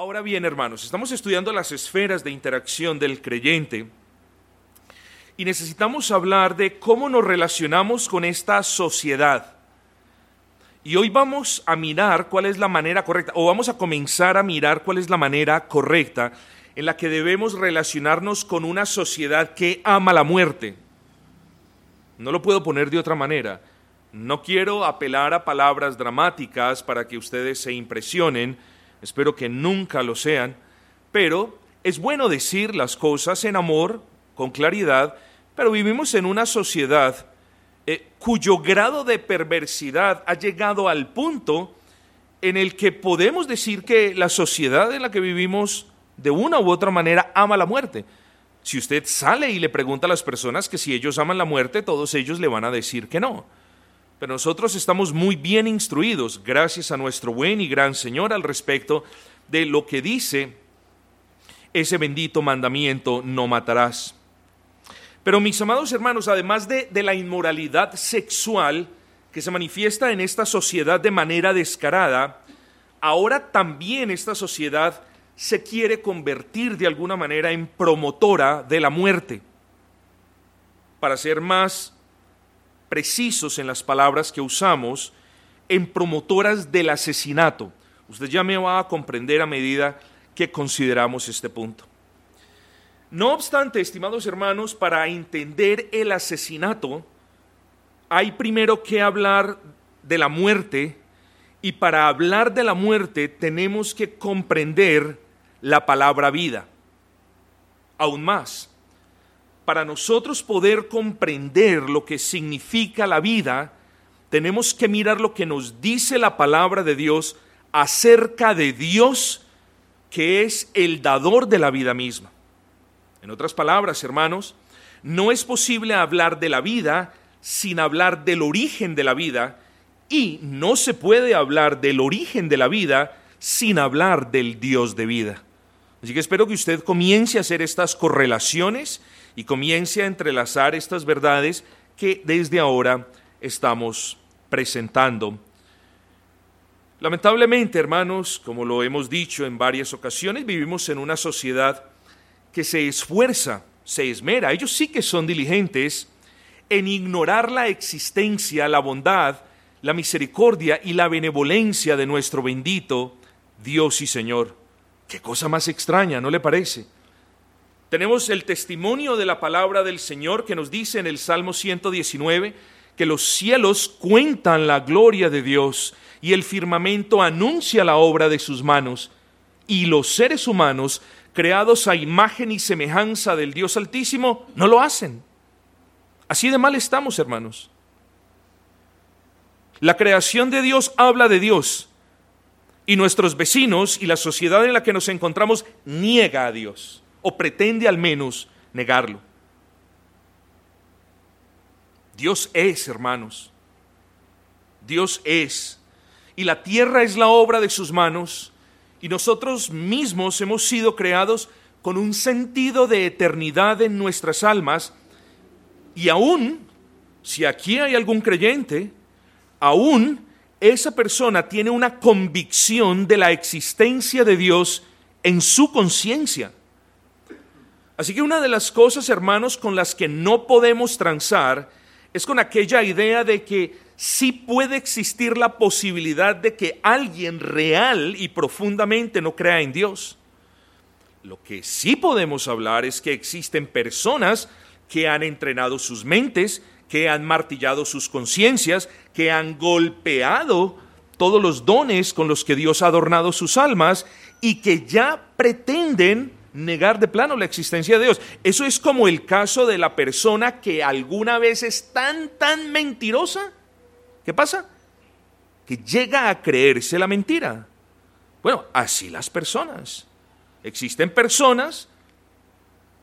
Ahora bien, hermanos, estamos estudiando las esferas de interacción del creyente y necesitamos hablar de cómo nos relacionamos con esta sociedad. Y hoy vamos a mirar cuál es la manera correcta, o vamos a comenzar a mirar cuál es la manera correcta en la que debemos relacionarnos con una sociedad que ama la muerte. No lo puedo poner de otra manera. No quiero apelar a palabras dramáticas para que ustedes se impresionen, espero que nunca lo sean, pero es bueno decir las cosas en amor, con claridad, pero vivimos en una sociedad eh, cuyo grado de perversidad ha llegado al punto en el que podemos decir que la sociedad en la que vivimos de una u otra manera ama la muerte. Si usted sale y le pregunta a las personas que si ellos aman la muerte, todos ellos le van a decir que no. Pero nosotros estamos muy bien instruidos, gracias a nuestro buen y gran Señor, al respecto de lo que dice ese bendito mandamiento, no matarás. Pero mis amados hermanos, además de, de la inmoralidad sexual que se manifiesta en esta sociedad de manera descarada, ahora también esta sociedad se quiere convertir de alguna manera en promotora de la muerte. Para ser más precisos en las palabras que usamos, en promotoras del asesinato. Usted ya me va a comprender a medida que consideramos este punto. No obstante, estimados hermanos, para entender el asesinato, hay primero que hablar de la muerte y para hablar de la muerte tenemos que comprender la palabra vida. Aún más, para nosotros poder comprender lo que significa la vida, tenemos que mirar lo que nos dice la palabra de Dios acerca de Dios, que es el dador de la vida misma. En otras palabras, hermanos, no es posible hablar de la vida sin hablar del origen de la vida y no se puede hablar del origen de la vida sin hablar del Dios de vida. Así que espero que usted comience a hacer estas correlaciones y comience a entrelazar estas verdades que desde ahora estamos presentando. Lamentablemente, hermanos, como lo hemos dicho en varias ocasiones, vivimos en una sociedad que se esfuerza, se esmera, ellos sí que son diligentes en ignorar la existencia, la bondad, la misericordia y la benevolencia de nuestro bendito Dios y Señor. Qué cosa más extraña, ¿no le parece? Tenemos el testimonio de la palabra del Señor que nos dice en el Salmo 119 que los cielos cuentan la gloria de Dios y el firmamento anuncia la obra de sus manos y los seres humanos creados a imagen y semejanza del Dios Altísimo no lo hacen. Así de mal estamos, hermanos. La creación de Dios habla de Dios, y nuestros vecinos y la sociedad en la que nos encontramos niega a Dios o pretende al menos negarlo. Dios es, hermanos. Dios es. Y la tierra es la obra de sus manos y nosotros mismos hemos sido creados con un sentido de eternidad en nuestras almas y aún, si aquí hay algún creyente, aún esa persona tiene una convicción de la existencia de Dios en su conciencia. Así que una de las cosas, hermanos, con las que no podemos transar es con aquella idea de que sí puede existir la posibilidad de que alguien real y profundamente no crea en Dios. Lo que sí podemos hablar es que existen personas que han entrenado sus mentes, que han martillado sus conciencias, que han golpeado todos los dones con los que Dios ha adornado sus almas y que ya pretenden negar de plano la existencia de Dios. Eso es como el caso de la persona que alguna vez es tan, tan mentirosa. ¿Qué pasa? Que llega a creerse la mentira. Bueno, así las personas. Existen personas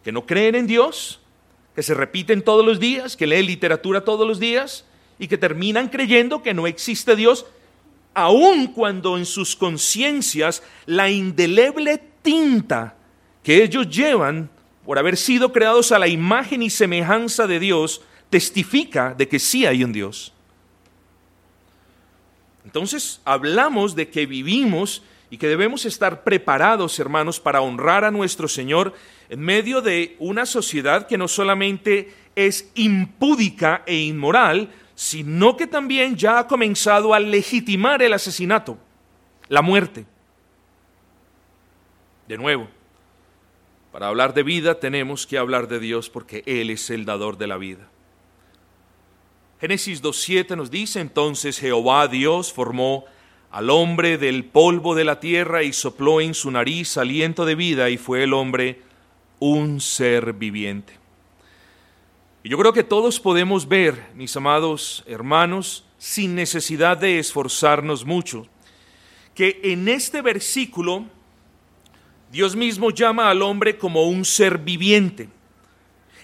que no creen en Dios, que se repiten todos los días, que leen literatura todos los días y que terminan creyendo que no existe Dios, aun cuando en sus conciencias la indeleble tinta que ellos llevan por haber sido creados a la imagen y semejanza de Dios testifica de que sí hay un Dios. Entonces hablamos de que vivimos y que debemos estar preparados, hermanos, para honrar a nuestro Señor en medio de una sociedad que no solamente es impúdica e inmoral, sino que también ya ha comenzado a legitimar el asesinato, la muerte. De nuevo, para hablar de vida tenemos que hablar de Dios porque Él es el dador de la vida. Génesis 2.7 nos dice entonces Jehová Dios formó al hombre del polvo de la tierra y sopló en su nariz aliento de vida y fue el hombre un ser viviente. Y yo creo que todos podemos ver, mis amados hermanos, sin necesidad de esforzarnos mucho, que en este versículo Dios mismo llama al hombre como un ser viviente.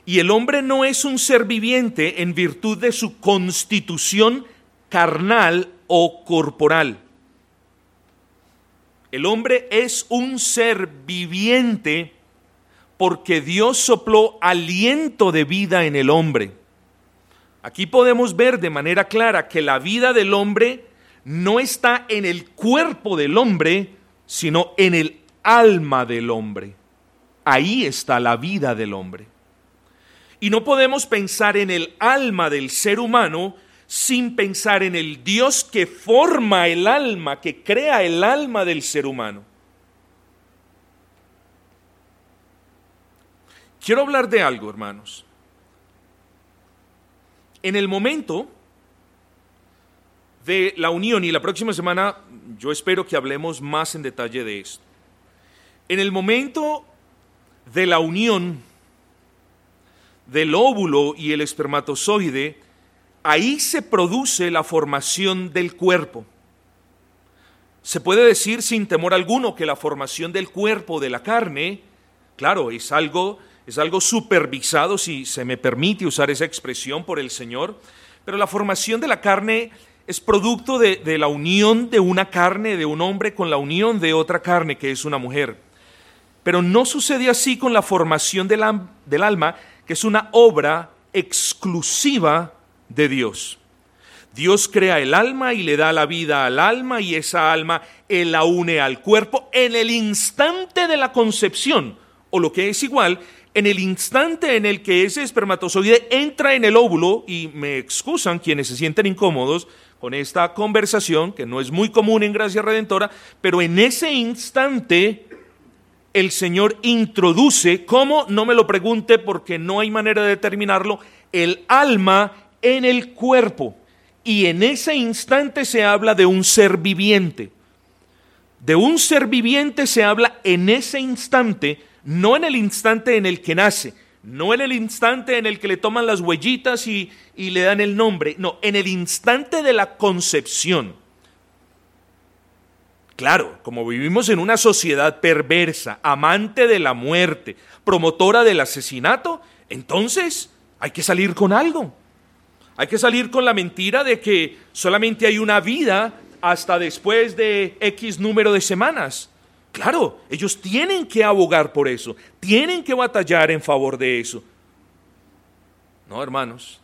Y el hombre no es un ser viviente en virtud de su constitución carnal o corporal. El hombre es un ser viviente porque Dios sopló aliento de vida en el hombre. Aquí podemos ver de manera clara que la vida del hombre no está en el cuerpo del hombre, sino en el alma del hombre. Ahí está la vida del hombre. Y no podemos pensar en el alma del ser humano sin pensar en el Dios que forma el alma, que crea el alma del ser humano. Quiero hablar de algo, hermanos. En el momento de la unión, y la próxima semana yo espero que hablemos más en detalle de esto. En el momento de la unión del óvulo y el espermatozoide, ahí se produce la formación del cuerpo. Se puede decir sin temor alguno que la formación del cuerpo, de la carne, claro, es algo, es algo supervisado, si se me permite usar esa expresión por el Señor, pero la formación de la carne es producto de, de la unión de una carne, de un hombre, con la unión de otra carne, que es una mujer. Pero no sucede así con la formación del, del alma, que es una obra exclusiva de Dios. Dios crea el alma y le da la vida al alma y esa alma Él la une al cuerpo en el instante de la concepción, o lo que es igual, en el instante en el que ese espermatozoide entra en el óvulo, y me excusan quienes se sienten incómodos con esta conversación, que no es muy común en Gracia Redentora, pero en ese instante el Señor introduce, ¿cómo? No me lo pregunte porque no hay manera de determinarlo, el alma en el cuerpo. Y en ese instante se habla de un ser viviente. De un ser viviente se habla en ese instante, no en el instante en el que nace, no en el instante en el que le toman las huellitas y, y le dan el nombre, no, en el instante de la concepción. Claro, como vivimos en una sociedad perversa, amante de la muerte, promotora del asesinato, entonces hay que salir con algo. Hay que salir con la mentira de que solamente hay una vida hasta después de X número de semanas. Claro, ellos tienen que abogar por eso, tienen que batallar en favor de eso. No, hermanos.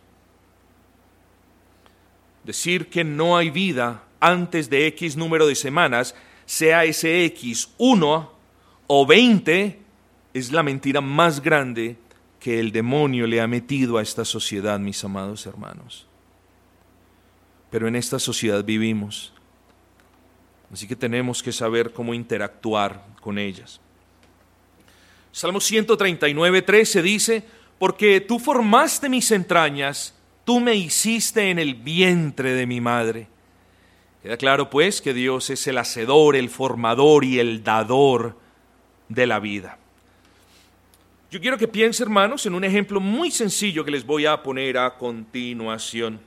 Decir que no hay vida antes de X número de semanas, sea ese X 1 o 20, es la mentira más grande que el demonio le ha metido a esta sociedad, mis amados hermanos. Pero en esta sociedad vivimos, así que tenemos que saber cómo interactuar con ellas. Salmo 139, 13 dice, porque tú formaste mis entrañas, tú me hiciste en el vientre de mi madre. Queda claro pues que Dios es el hacedor, el formador y el dador de la vida. Yo quiero que piense, hermanos, en un ejemplo muy sencillo que les voy a poner a continuación.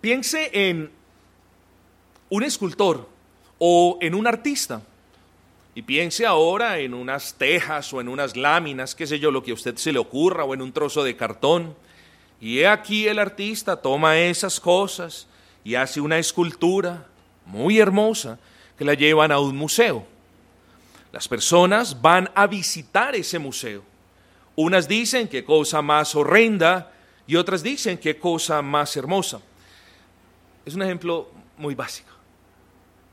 Piense en un escultor o en un artista. Y piense ahora en unas tejas o en unas láminas, qué sé yo, lo que a usted se le ocurra, o en un trozo de cartón. Y he aquí el artista toma esas cosas y hace una escultura muy hermosa que la llevan a un museo. Las personas van a visitar ese museo. Unas dicen qué cosa más horrenda y otras dicen qué cosa más hermosa. Es un ejemplo muy básico.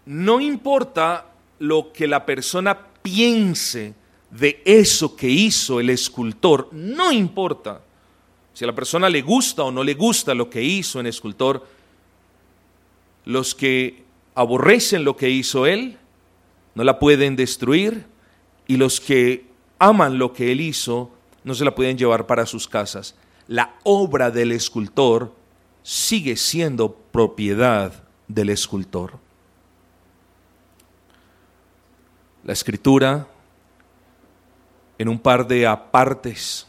no importa lo que la persona piense de eso que hizo el escultor, no importa si a la persona le gusta o no le gusta lo que hizo el escultor, los que aborrecen lo que hizo él no la pueden destruir y los que aman lo que él hizo no se la pueden llevar para sus casas. La obra del escultor sigue siendo propiedad del escultor. La escritura, en un par de apartes,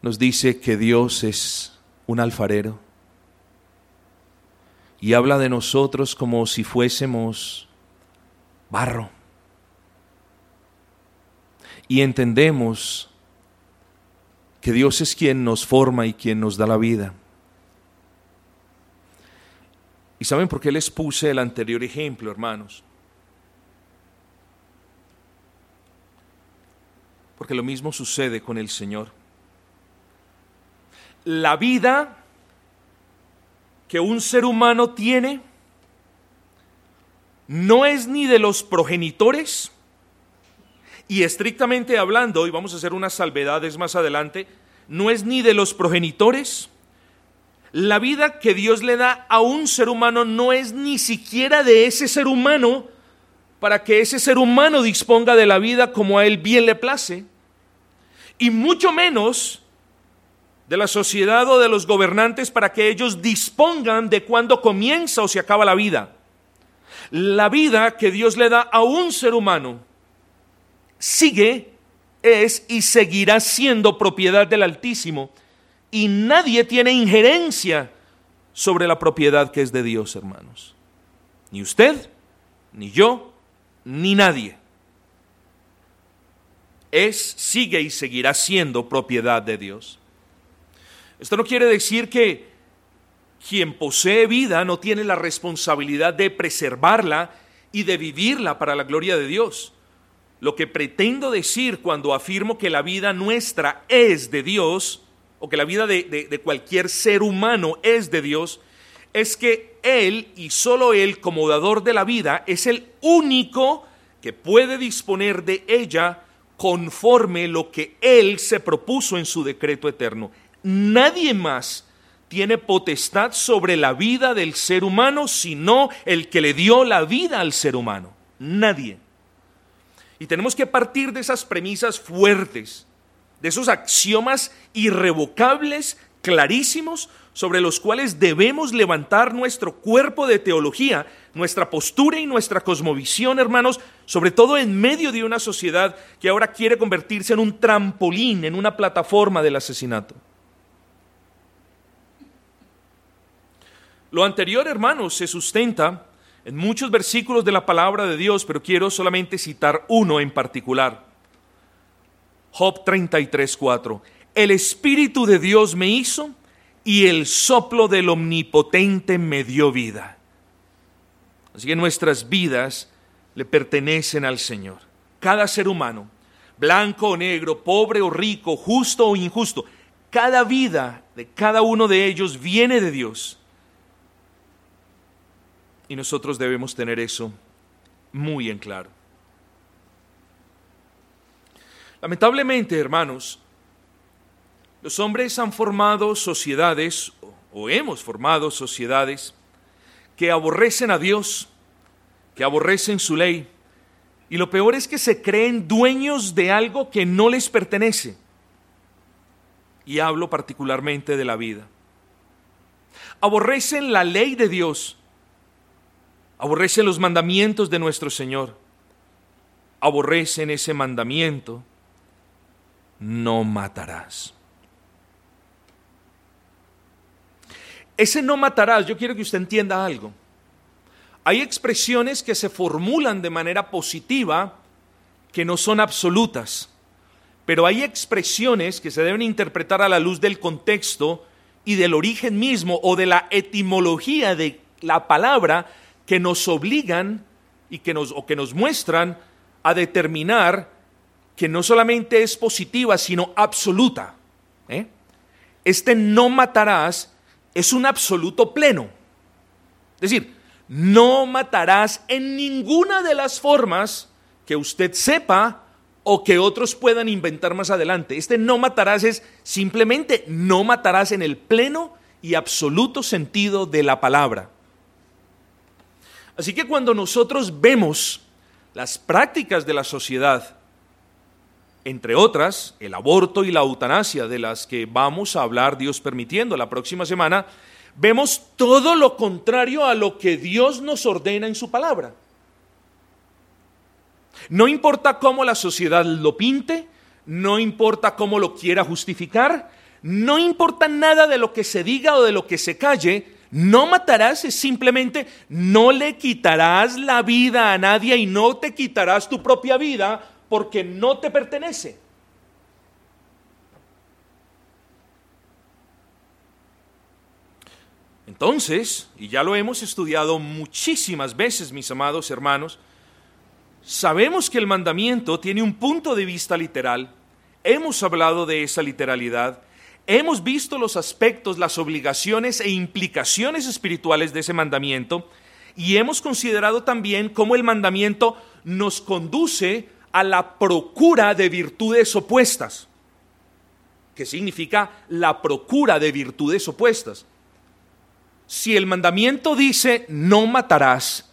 nos dice que Dios es un alfarero y habla de nosotros como si fuésemos barro. Y entendemos que Dios es quien nos forma y quien nos da la vida. ¿Y saben por qué les puse el anterior ejemplo, hermanos? Porque lo mismo sucede con el Señor. La vida que un ser humano tiene no es ni de los progenitores, y estrictamente hablando, y vamos a hacer unas salvedades más adelante, no es ni de los progenitores, la vida que Dios le da a un ser humano no es ni siquiera de ese ser humano para que ese ser humano disponga de la vida como a él bien le place, y mucho menos de la sociedad o de los gobernantes para que ellos dispongan de cuándo comienza o se acaba la vida. La vida que Dios le da a un ser humano sigue, es y seguirá siendo propiedad del Altísimo y nadie tiene injerencia sobre la propiedad que es de Dios, hermanos. Ni usted, ni yo, ni nadie. Es, sigue y seguirá siendo propiedad de Dios. Esto no quiere decir que quien posee vida no tiene la responsabilidad de preservarla y de vivirla para la gloria de Dios. Lo que pretendo decir cuando afirmo que la vida nuestra es de Dios, o que la vida de, cualquier ser humano es de Dios, es que Él y solo Él como dador de la vida es el único que puede disponer de ella conforme lo que Él se propuso en su decreto eterno. Nadie más tiene potestad sobre la vida del ser humano sino el que le dio la vida al ser humano. Nadie. Y tenemos que partir de esas premisas fuertes, de esos axiomas irrevocables, clarísimos, sobre los cuales debemos levantar nuestro cuerpo de teología, nuestra postura y nuestra cosmovisión, hermanos, sobre todo en medio de una sociedad que ahora quiere convertirse en un trampolín, en una plataforma del asesinato. Lo anterior, hermanos, se sustenta en muchos versículos de la palabra de Dios, pero quiero solamente citar uno en particular. Job 33:4. El Espíritu de Dios me hizo y el soplo del Omnipotente me dio vida. Así que nuestras vidas le pertenecen al Señor. Cada ser humano, blanco o negro, pobre o rico, justo o injusto, cada vida de cada uno de ellos viene de Dios y nosotros debemos tener eso muy en claro. Lamentablemente, hermanos, los hombres han formado sociedades, o hemos formado sociedades, que aborrecen a Dios, que aborrecen su ley, y lo peor es que se creen dueños de algo que no les pertenece. Y hablo particularmente de la vida. Aborrecen la ley de Dios aborrecen los mandamientos de nuestro Señor, aborrecen ese mandamiento, no matarás. Ese no matarás, yo quiero que usted entienda algo. Hay expresiones que se formulan de manera positiva que no son absolutas, pero hay expresiones que se deben interpretar a la luz del contexto y del origen mismo o de la etimología de la palabra que nos obligan y que nos, o que nos muestran a determinar que no solamente es positiva, sino absoluta. ¿eh? Este no matarás es un absoluto pleno. Es decir, no matarás en ninguna de las formas que usted sepa o que otros puedan inventar más adelante. Este no matarás es simplemente no matarás en el pleno y absoluto sentido de la palabra. Así que cuando nosotros vemos las prácticas de la sociedad, entre otras, el aborto y la eutanasia, de las que vamos a hablar, Dios permitiendo, la próxima semana, vemos todo lo contrario a lo que Dios nos ordena en su palabra. No importa cómo la sociedad lo pinte, no importa cómo lo quiera justificar, no importa nada de lo que se diga o de lo que se calle, no matarás es simplemente no le quitarás la vida a nadie y no te quitarás tu propia vida porque no te pertenece. Entonces, y ya lo hemos estudiado muchísimas veces, mis amados hermanos, sabemos que el mandamiento tiene un punto de vista literal, hemos hablado de esa literalidad, hemos visto los aspectos, las obligaciones e implicaciones espirituales de ese mandamiento y hemos considerado también cómo el mandamiento nos conduce a la procura de virtudes opuestas, que significa la procura de virtudes opuestas. Si el mandamiento dice no matarás,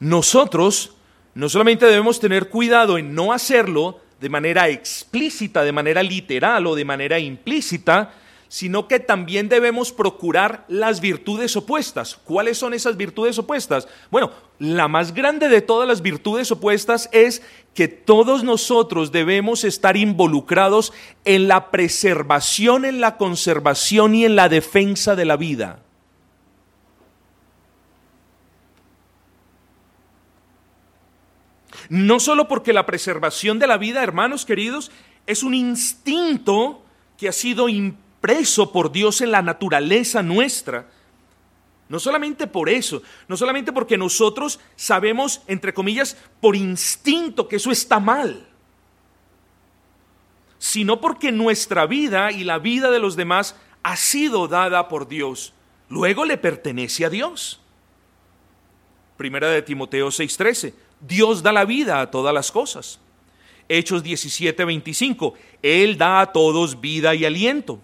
nosotros no solamente debemos tener cuidado en no hacerlo de manera explícita, de manera literal o de manera implícita, sino que también debemos procurar las virtudes opuestas. ¿Cuáles son esas virtudes opuestas? Bueno, la más grande de todas las virtudes opuestas es que todos nosotros debemos estar involucrados en la preservación, en la conservación y en la defensa de la vida. No solo porque la preservación de la vida, hermanos queridos, es un instinto que ha sido impreso por Dios en la naturaleza nuestra. No solamente por eso, no solamente porque nosotros sabemos, entre comillas, por instinto que eso está mal, sino porque nuestra vida y la vida de los demás ha sido dada por Dios. Luego le pertenece a Dios. Primera de Timoteo 6:13. Dios da la vida a todas las cosas. Hechos 17, 25. Él da a todos vida y aliento.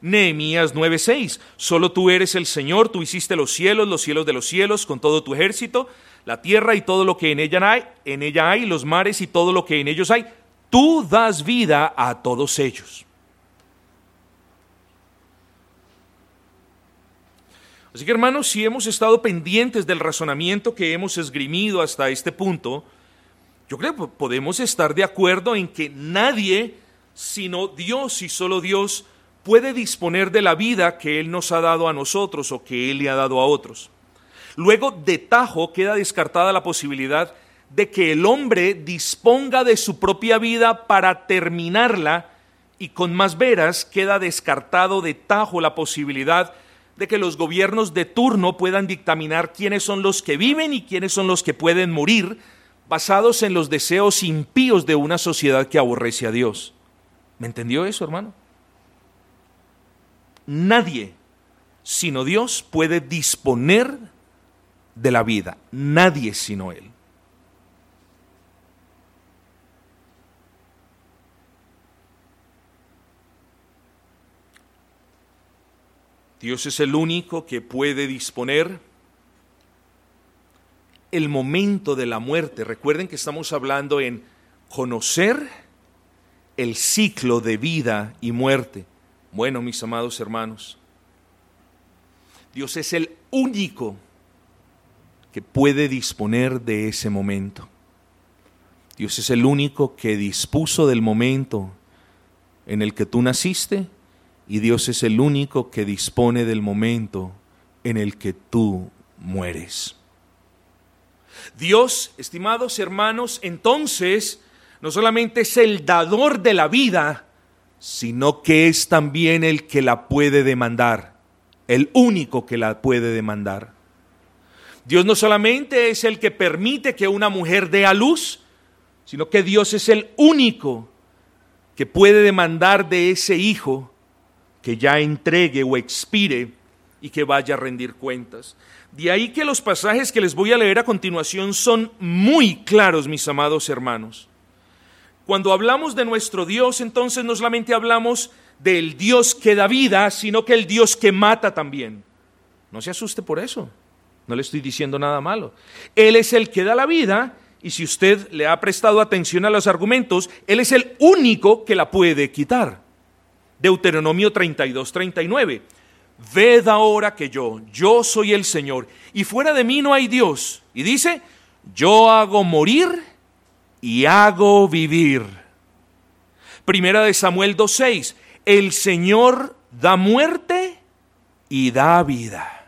Nehemías 9:6. Solo tú eres el Señor, tú hiciste los cielos, los cielos de los cielos, con todo tu ejército, la tierra y todo lo que en ella hay, en ella hay, los mares y todo lo que en ellos hay. Tú das vida a todos ellos. Así que hermanos, si hemos estado pendientes del razonamiento que hemos esgrimido hasta este punto, yo creo que podemos estar de acuerdo en que nadie, sino Dios y solo Dios, puede disponer de la vida que Él nos ha dado a nosotros o que Él le ha dado a otros. Luego, de tajo, queda descartada la posibilidad de que el hombre disponga de su propia vida para terminarla y con más veras queda descartado de tajo la posibilidad de que los gobiernos de turno puedan dictaminar quiénes son los que viven y quiénes son los que pueden morir, basados en los deseos impíos de una sociedad que aborrece a Dios. ¿Me entendió eso, hermano? Nadie, sino Dios, puede disponer de la vida. Nadie sino Él. Dios es el único que puede disponer el momento de la muerte. Recuerden que estamos hablando en conocer el ciclo de vida y muerte. Bueno, mis amados hermanos, Dios es el único que puede disponer de ese momento. Dios es el único que dispuso del momento en el que tú naciste y Dios es el único que dispone del momento en el que tú mueres. Dios, estimados hermanos, entonces no solamente es el dador de la vida, sino que es también el que la puede demandar, el único que la puede demandar. Dios no solamente es el que permite que una mujer dé a luz, sino que Dios es el único que puede demandar de ese hijo que ya entregue o expire y que vaya a rendir cuentas. De ahí que los pasajes que les voy a leer a continuación son muy claros, mis amados hermanos. Cuando hablamos de nuestro Dios, entonces no solamente hablamos del Dios que da vida, sino que el Dios que mata también. No se asuste por eso, no le estoy diciendo nada malo. Él es el que da la vida y si usted le ha prestado atención a los argumentos, Él es el único que la puede quitar. Deuteronomio 32, 39. Ved ahora que yo, yo soy el Señor, y fuera de mí no hay Dios. Y dice, yo hago morir y hago vivir. Primera de Samuel 2.6, el Señor da muerte y da vida.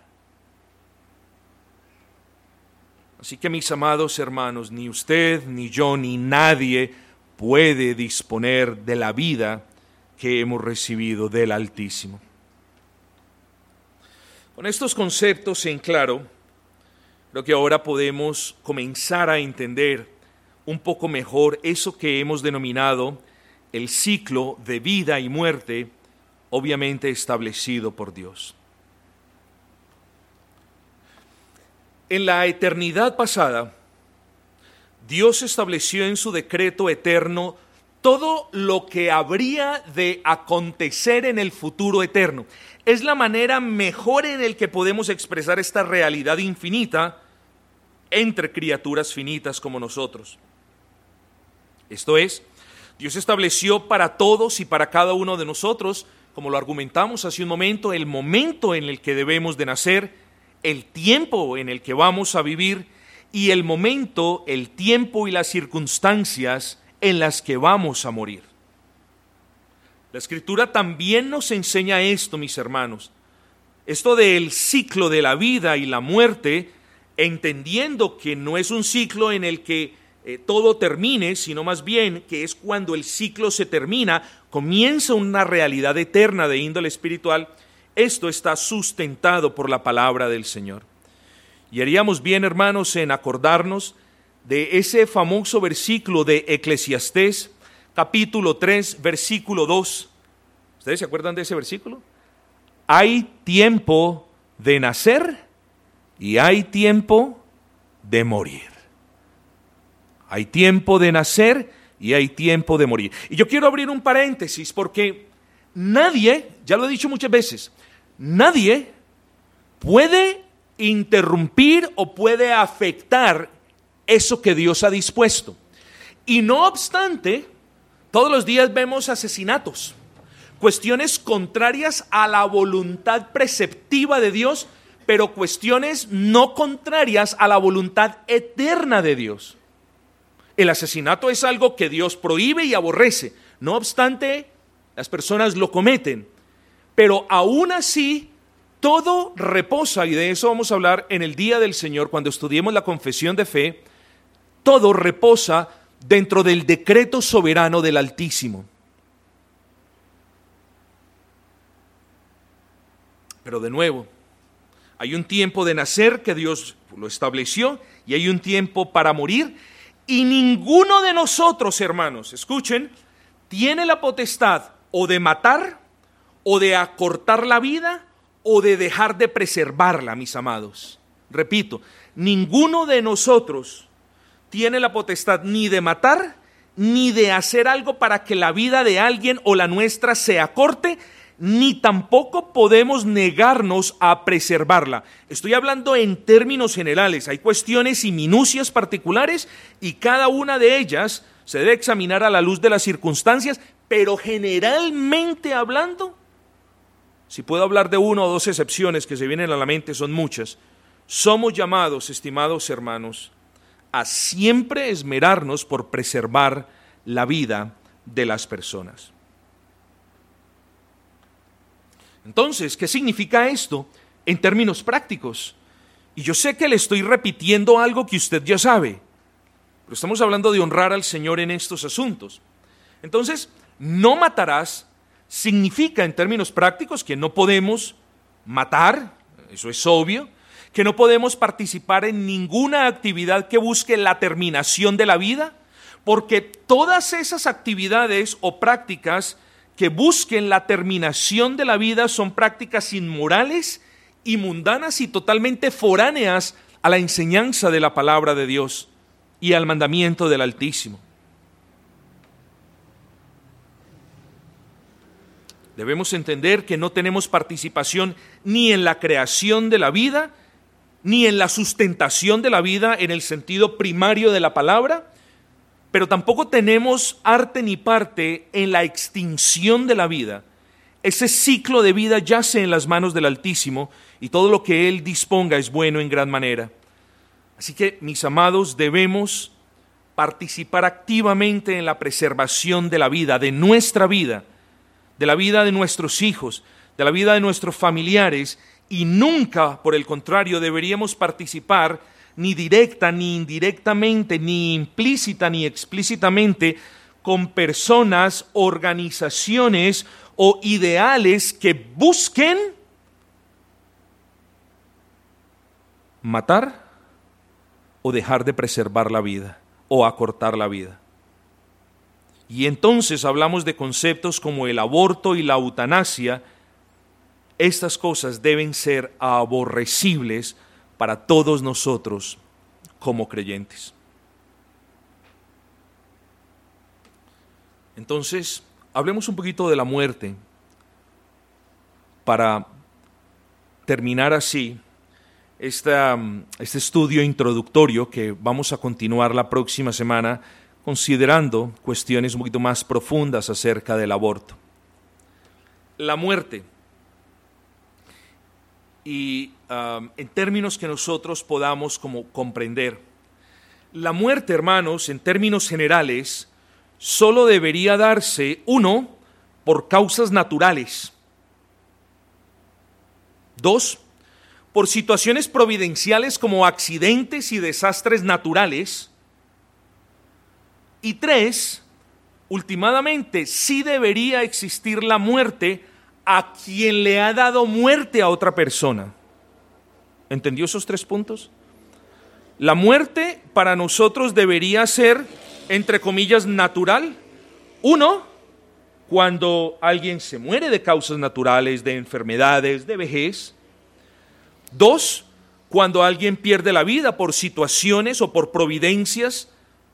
Así que mis amados hermanos, ni usted, ni yo, ni nadie puede disponer de la vida que hemos recibido del Altísimo. Con estos conceptos en claro, creo que ahora podemos comenzar a entender un poco mejor eso que hemos denominado el ciclo de vida y muerte, obviamente establecido por Dios. En la eternidad pasada, Dios estableció en su decreto eterno todo lo que habría de acontecer en el futuro eterno. Es la manera mejor en el que podemos expresar esta realidad infinita entre criaturas finitas como nosotros. Esto es, Dios estableció para todos y para cada uno de nosotros, como lo argumentamos hace un momento, el momento en el que debemos de nacer, el tiempo en el que vamos a vivir y el momento, el tiempo y las circunstancias en las que vamos a morir. La escritura también nos enseña esto, mis hermanos. Esto del ciclo de la vida y la muerte, entendiendo que no es un ciclo en el que eh, todo termine, sino más bien que es cuando el ciclo se termina, comienza una realidad eterna de índole espiritual, esto está sustentado por la palabra del Señor. Y haríamos bien, hermanos, en acordarnos de ese famoso versículo de Eclesiastés, capítulo 3, versículo 2. ¿Ustedes se acuerdan de ese versículo? Hay tiempo de nacer y hay tiempo de morir. Hay tiempo de nacer y hay tiempo de morir. Y yo quiero abrir un paréntesis porque nadie, ya lo he dicho muchas veces, nadie puede interrumpir o puede afectar eso que Dios ha dispuesto. Y no obstante, todos los días vemos asesinatos, cuestiones contrarias a la voluntad preceptiva de Dios, pero cuestiones no contrarias a la voluntad eterna de Dios. El asesinato es algo que Dios prohíbe y aborrece. No obstante, las personas lo cometen. Pero aún así, todo reposa, y de eso vamos a hablar en el día del Señor, cuando estudiemos la confesión de fe, todo reposa dentro del decreto soberano del Altísimo. Pero de nuevo, hay un tiempo de nacer que Dios lo estableció y hay un tiempo para morir y ninguno de nosotros, hermanos, escuchen, tiene la potestad o de matar o de acortar la vida o de dejar de preservarla, mis amados. Repito, ninguno de nosotros tiene la potestad ni de matar, ni de hacer algo para que la vida de alguien o la nuestra se acorte, ni tampoco podemos negarnos a preservarla. Estoy hablando en términos generales, hay cuestiones y minucias particulares y cada una de ellas se debe examinar a la luz de las circunstancias, pero generalmente hablando, si puedo hablar de una o dos excepciones que se vienen a la mente, son muchas, somos llamados, estimados hermanos, a siempre esmerarnos por preservar la vida de las personas. Entonces, ¿qué significa esto en términos prácticos? Y yo sé que le estoy repitiendo algo que usted ya sabe, pero estamos hablando de honrar al Señor en estos asuntos. Entonces, no matarás significa en términos prácticos que no podemos matar, eso es obvio, que no podemos participar en ninguna actividad que busque la terminación de la vida, porque todas esas actividades o prácticas que busquen la terminación de la vida son prácticas inmorales y mundanas y totalmente foráneas a la enseñanza de la palabra de Dios y al mandamiento del Altísimo. Debemos entender que no tenemos participación ni en la creación de la vida, ni en la sustentación de la vida en el sentido primario de la palabra, pero tampoco tenemos arte ni parte en la extinción de la vida. Ese ciclo de vida yace en las manos del Altísimo y todo lo que Él disponga es bueno en gran manera. Así que, mis amados, debemos participar activamente en la preservación de la vida, de nuestra vida, de la vida de nuestros hijos, de la vida de nuestros familiares, y nunca, por el contrario, deberíamos participar ni directa, ni indirectamente, ni implícita, ni explícitamente con personas, organizaciones o ideales que busquen matar o dejar de preservar la vida o acortar la vida. Y entonces hablamos de conceptos como el aborto y la eutanasia. Estas cosas deben ser aborrecibles para todos nosotros como creyentes. Entonces, hablemos un poquito de la muerte para terminar así esta, este estudio introductorio que vamos a continuar la próxima semana considerando cuestiones un poquito más profundas acerca del aborto. La muerte. Y um, en términos que nosotros podamos como comprender. La muerte, hermanos, en términos generales, solo debería darse, uno, por causas naturales. Dos, por situaciones providenciales como accidentes y desastres naturales. Y tres, últimamente, sí debería existir la muerte a quien le ha dado muerte a otra persona. ¿Entendió esos tres puntos? La muerte para nosotros debería ser, entre comillas, natural. Uno, cuando alguien se muere de causas naturales, de enfermedades, de vejez. Dos, cuando alguien pierde la vida por situaciones o por providencias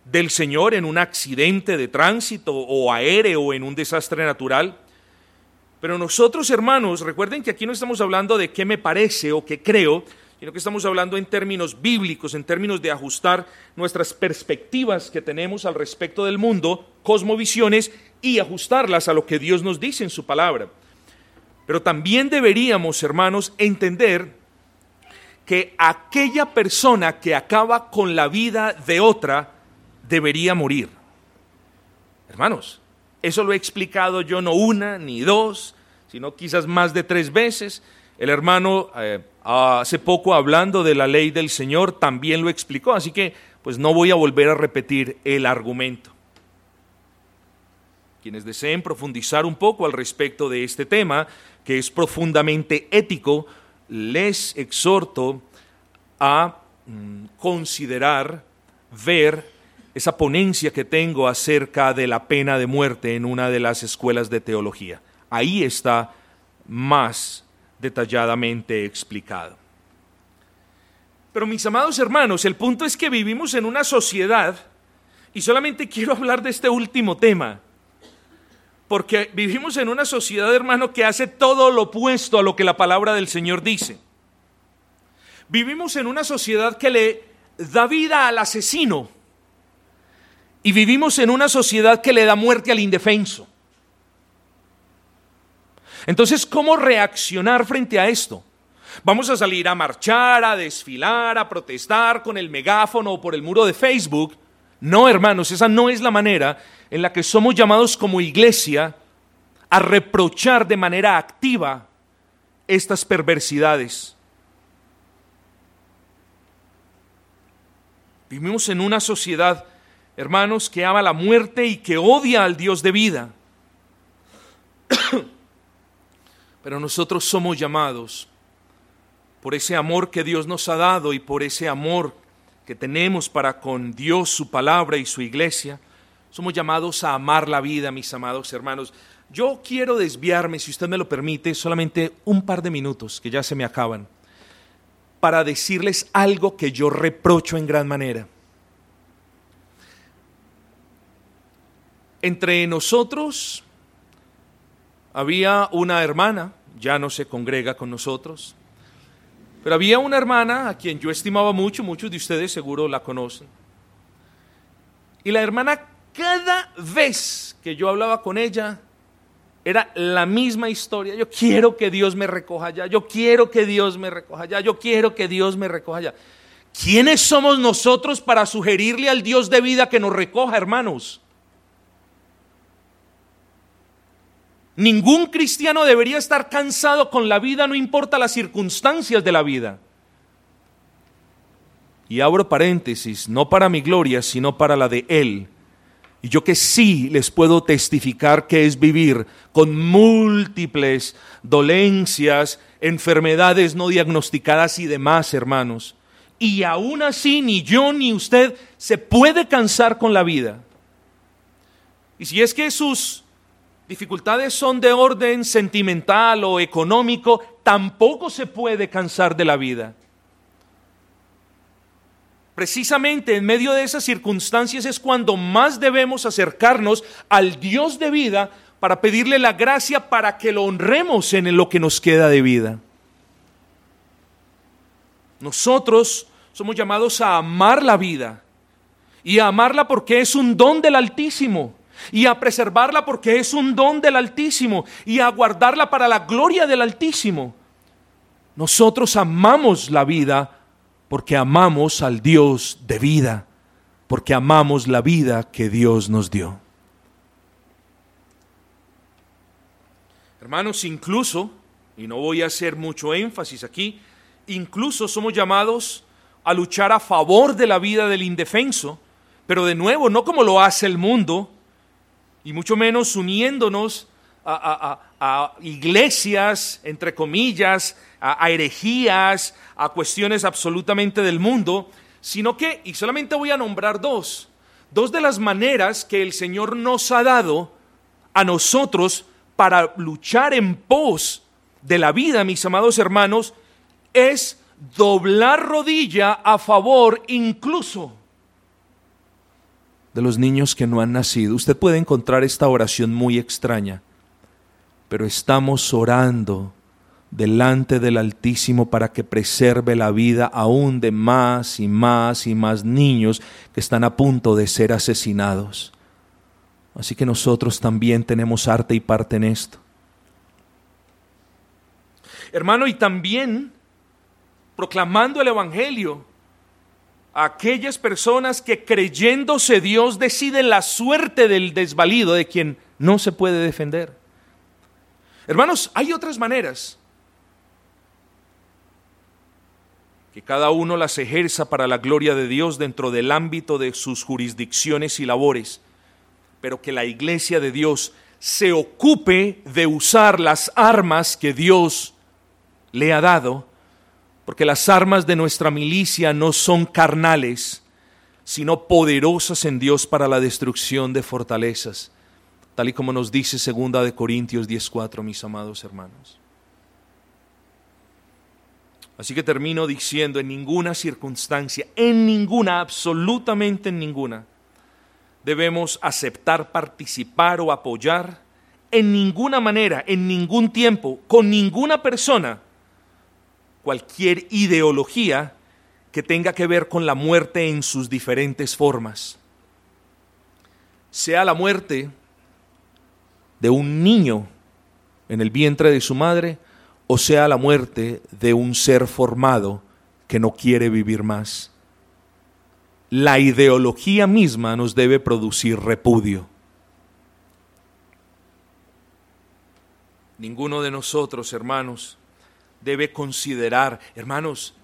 del Señor en un accidente de tránsito o aéreo o en un desastre natural. Pero nosotros, hermanos, recuerden que aquí no estamos hablando de qué me parece o qué creo, sino que estamos hablando en términos bíblicos, en términos de ajustar nuestras perspectivas que tenemos al respecto del mundo, cosmovisiones, y ajustarlas a lo que Dios nos dice en su palabra. Pero también deberíamos, hermanos, entender que aquella persona que acaba con la vida de otra, debería morir. Hermanos, eso lo he explicado yo no una ni dos, sino quizás más de tres veces. El hermano eh, hace poco hablando de la ley del Señor también lo explicó, así que pues no voy a volver a repetir el argumento. Quienes deseen profundizar un poco al respecto de este tema, que es profundamente ético, les exhorto a mm, considerar, ver esa ponencia que tengo acerca de la pena de muerte en una de las escuelas de teología. Ahí está más detalladamente explicado. Pero mis amados hermanos, el punto es que vivimos en una sociedad, y solamente quiero hablar de este último tema, porque vivimos en una sociedad, hermano, que hace todo lo opuesto a lo que la palabra del Señor dice. Vivimos en una sociedad que le da vida al asesino y vivimos en una sociedad que le da muerte al indefenso. Entonces, ¿cómo reaccionar frente a esto? ¿Vamos a salir a marchar, a desfilar, a protestar con el megáfono o por el muro de Facebook? No, hermanos, esa no es la manera en la que somos llamados como iglesia a reprochar de manera activa estas perversidades. Vivimos en una sociedad hermanos, que ama la muerte y que odia al Dios de vida. Pero nosotros somos llamados por ese amor que Dios nos ha dado y por ese amor que tenemos para con Dios, su palabra y su iglesia. Somos llamados a amar la vida, mis amados hermanos. Yo quiero desviarme, si usted me lo permite, solamente un par de minutos, que ya se me acaban, para decirles algo que yo reprocho en gran manera. Entre nosotros había una hermana, ya no se congrega con nosotros, pero había una hermana a quien yo estimaba mucho, muchos de ustedes seguro la conocen. Y la hermana cada vez que yo hablaba con ella, era la misma historia. Yo quiero que Dios me recoja ya, yo quiero que Dios me recoja ya, yo quiero que Dios me recoja ya. ¿Quiénes somos nosotros para sugerirle al Dios de vida que nos recoja, hermanos? Ningún cristiano debería estar cansado con la vida, no importa las circunstancias de la vida. Y abro paréntesis, no para mi gloria, sino para la de Él y yo que sí les puedo testificar que es vivir con múltiples dolencias, enfermedades no diagnosticadas y demás, hermanos. Y aún así ni yo ni usted se puede cansar con la vida. Y si es que sus dificultades son de orden sentimental o económico, tampoco se puede cansar de la vida. Precisamente en medio de esas circunstancias es cuando más debemos acercarnos al Dios de vida para pedirle la gracia para que lo honremos en lo que nos queda de vida. Nosotros somos llamados a amar la vida y a amarla porque es un don del Altísimo y a preservarla porque es un don del Altísimo y a guardarla para la gloria del Altísimo. Nosotros amamos la vida porque amamos al Dios de vida, porque amamos la vida que Dios nos dio. Hermanos, incluso, y no voy a hacer mucho énfasis aquí, incluso somos llamados a luchar a favor de la vida del indefenso, pero de nuevo, no como lo hace el mundo, y mucho menos uniéndonos a, iglesias, entre comillas, a, herejías, a cuestiones absolutamente del mundo, sino que, y solamente voy a nombrar dos, dos de las maneras que el Señor nos ha dado a nosotros para luchar en pos de la vida, mis amados hermanos, es doblar rodilla a favor incluso de los niños que no han nacido. Usted puede encontrar esta oración muy extraña, pero estamos orando delante del Altísimo para que preserve la vida aún de más y más y más niños que están a punto de ser asesinados. Así que nosotros también tenemos arte y parte en esto. Hermano, y también proclamando el Evangelio aquellas personas que creyéndose Dios deciden la suerte del desvalido de quien no se puede defender. Hermanos, hay otras maneras que cada uno las ejerza para la gloria de Dios dentro del ámbito de sus jurisdicciones y labores, pero que la iglesia de Dios se ocupe de usar las armas que Dios le ha dado, porque las armas de nuestra milicia no son carnales, sino poderosas en Dios para la destrucción de fortalezas, tal y como nos dice segunda de Corintios 10:4, mis amados hermanos. Así que termino diciendo, en ninguna circunstancia, en ninguna, absolutamente en ninguna, debemos aceptar, participar o apoyar en ninguna manera, en ningún tiempo, con ninguna persona, cualquier ideología que tenga que ver con la muerte en sus diferentes formas. Sea la muerte de un niño en el vientre de su madre, o sea la muerte de un ser formado que no quiere vivir más. La ideología misma nos debe producir repudio. Ninguno de nosotros, hermanos, debe considerar, hermanos,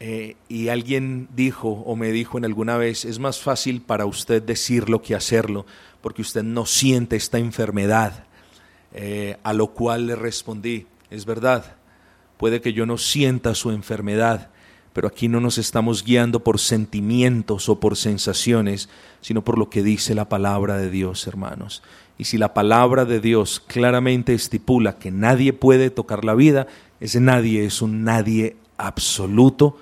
eh, y alguien dijo o me dijo en alguna vez, es más fácil para usted decirlo que hacerlo, porque usted no siente esta enfermedad. Eh, a lo cual le respondí, es verdad, puede que yo no sienta su enfermedad, pero aquí no nos estamos guiando por sentimientos o por sensaciones, sino por lo que dice la palabra de Dios, hermanos. Y si la palabra de Dios claramente estipula que nadie puede tocar la vida, ese nadie es un nadie absoluto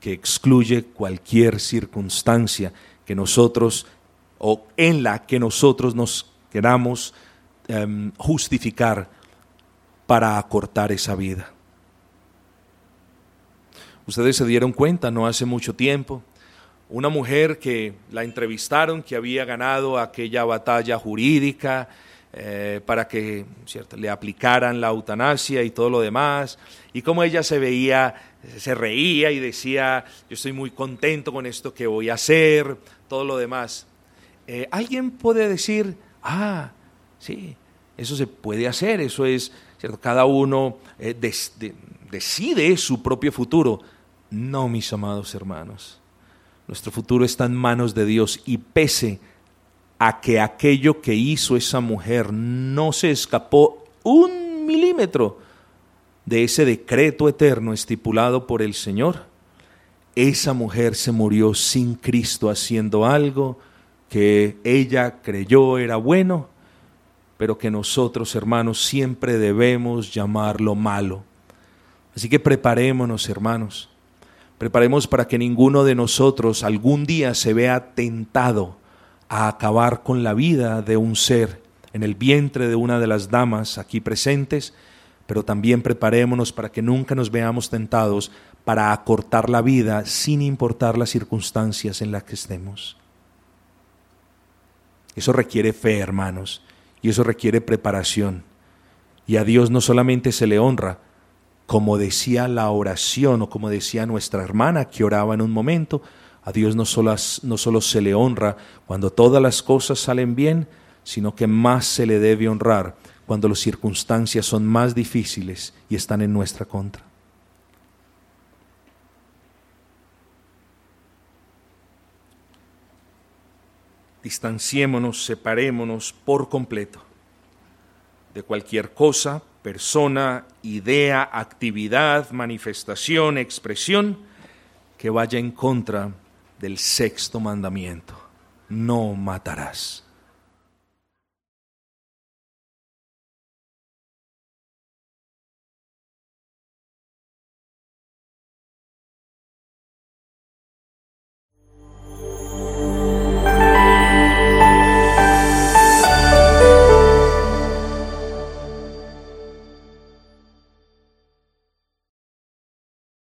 que excluye cualquier circunstancia que nosotros o en la que nosotros nos queramos em, justificar para acortar esa vida. Ustedes se dieron cuenta no hace mucho tiempo, una mujer que la entrevistaron, que había ganado aquella batalla jurídica eh, para que ¿cierto? le aplicaran la eutanasia y todo lo demás, y cómo ella se veía, se reía y decía, yo estoy muy contento con esto que voy a hacer, todo lo demás. Eh, alguien puede decir, ah, sí, eso se puede hacer, eso es, ¿cierto? cada uno eh, decide su propio futuro. No, mis amados hermanos, nuestro futuro está en manos de Dios y pese a que aquello que hizo esa mujer no se escapó un milímetro de ese decreto eterno estipulado por el Señor, esa mujer se murió sin Cristo haciendo algo que ella creyó era bueno, pero que nosotros, hermanos, siempre debemos llamarlo malo. Así que preparémonos, hermanos, preparemos para que ninguno de nosotros algún día se vea tentado a acabar con la vida de un ser en el vientre de una de las damas aquí presentes, pero también preparémonos para que nunca nos veamos tentados para acortar la vida sin importar las circunstancias en las que estemos. Eso requiere fe, hermanos, y eso requiere preparación. Y a Dios no solamente se le honra, como decía la oración o como decía nuestra hermana que oraba en un momento, a Dios no solo, no solo se le honra cuando todas las cosas salen bien, sino que más se le debe honrar cuando las circunstancias son más difíciles y están en nuestra contra. distanciémonos, separémonos por completo de cualquier cosa, persona, idea, actividad, manifestación, expresión que vaya en contra del sexto mandamiento. No matarás.